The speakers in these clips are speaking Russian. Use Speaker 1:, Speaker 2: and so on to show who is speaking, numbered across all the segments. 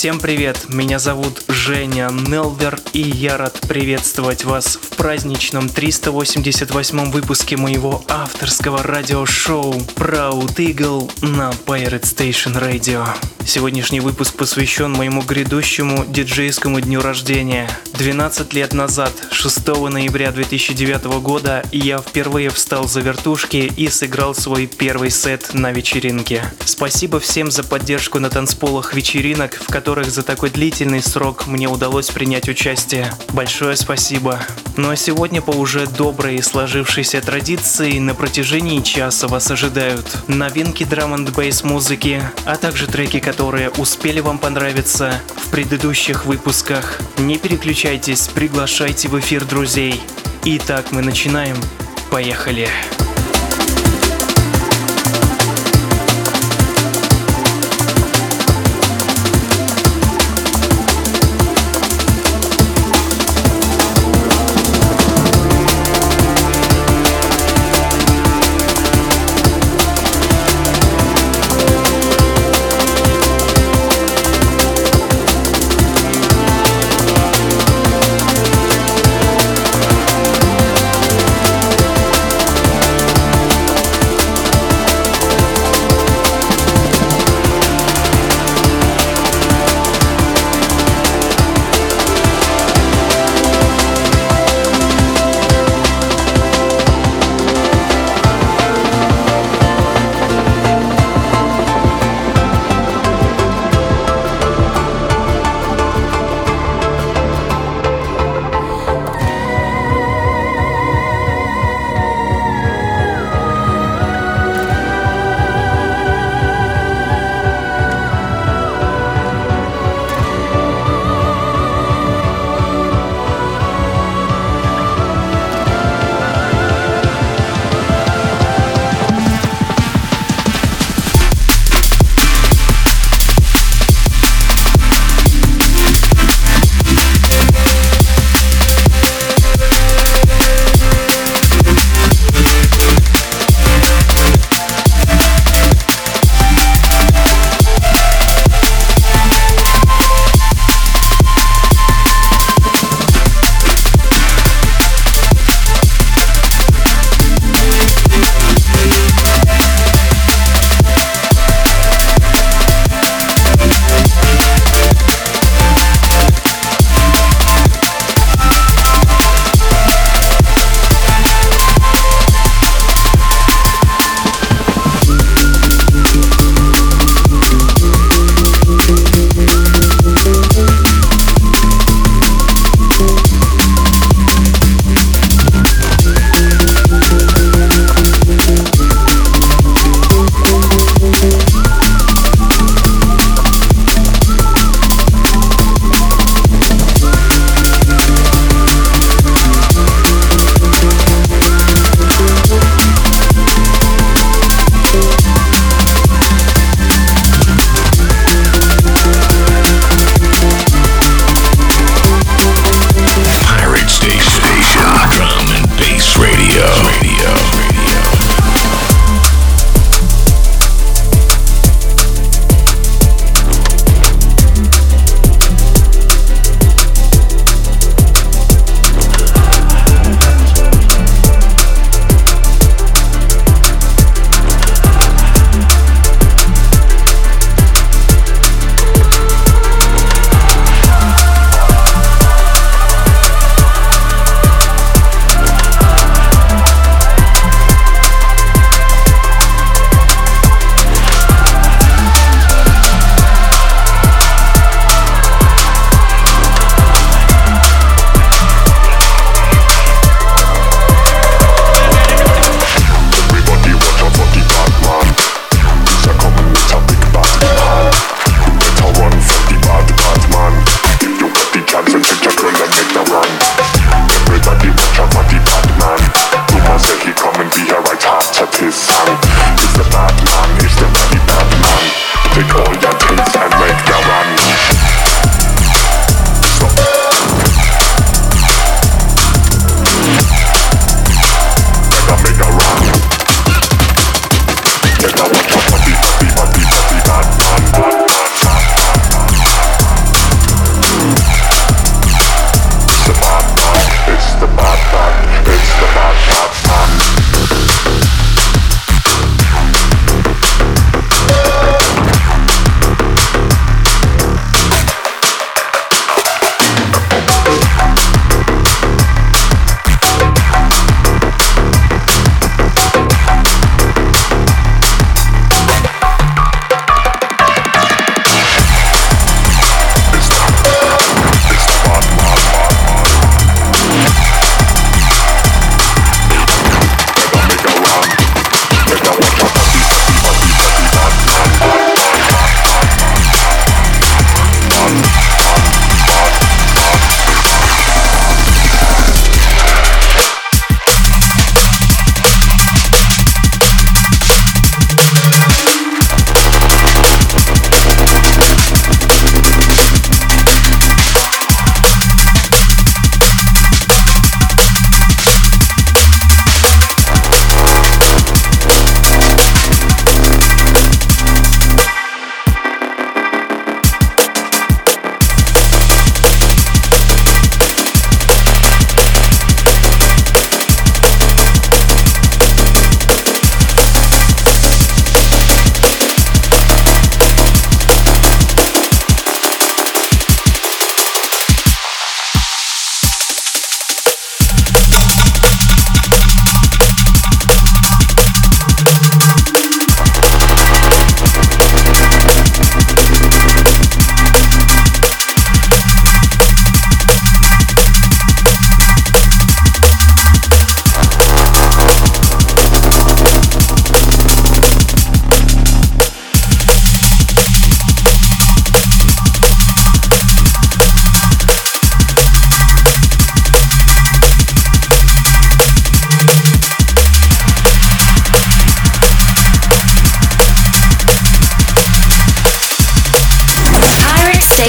Speaker 1: Всем привет, меня зовут Женя Нелвер, и я рад приветствовать вас в праздничном 388 выпуске моего авторского радиошоу Proud Eagle на Pirate Station Radio. Сегодняшний выпуск посвящен моему грядущему диджейскому дню рождения. 12 лет назад, 6 ноября 2009 года, я впервые встал за вертушки и сыграл свой первый сет на вечеринке. Спасибо всем за поддержку на танцполах вечеринок, в которых которых за такой длительный срок мне удалось принять участие. Большое спасибо. Ну а сегодня по уже доброй и сложившейся традиции на протяжении часа вас ожидают новинки драм н бейс музыки, а также треки, которые успели вам понравиться в предыдущих выпусках. Не переключайтесь, приглашайте в эфир друзей. Итак, мы начинаем. Поехали! Поехали!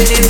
Speaker 2: it is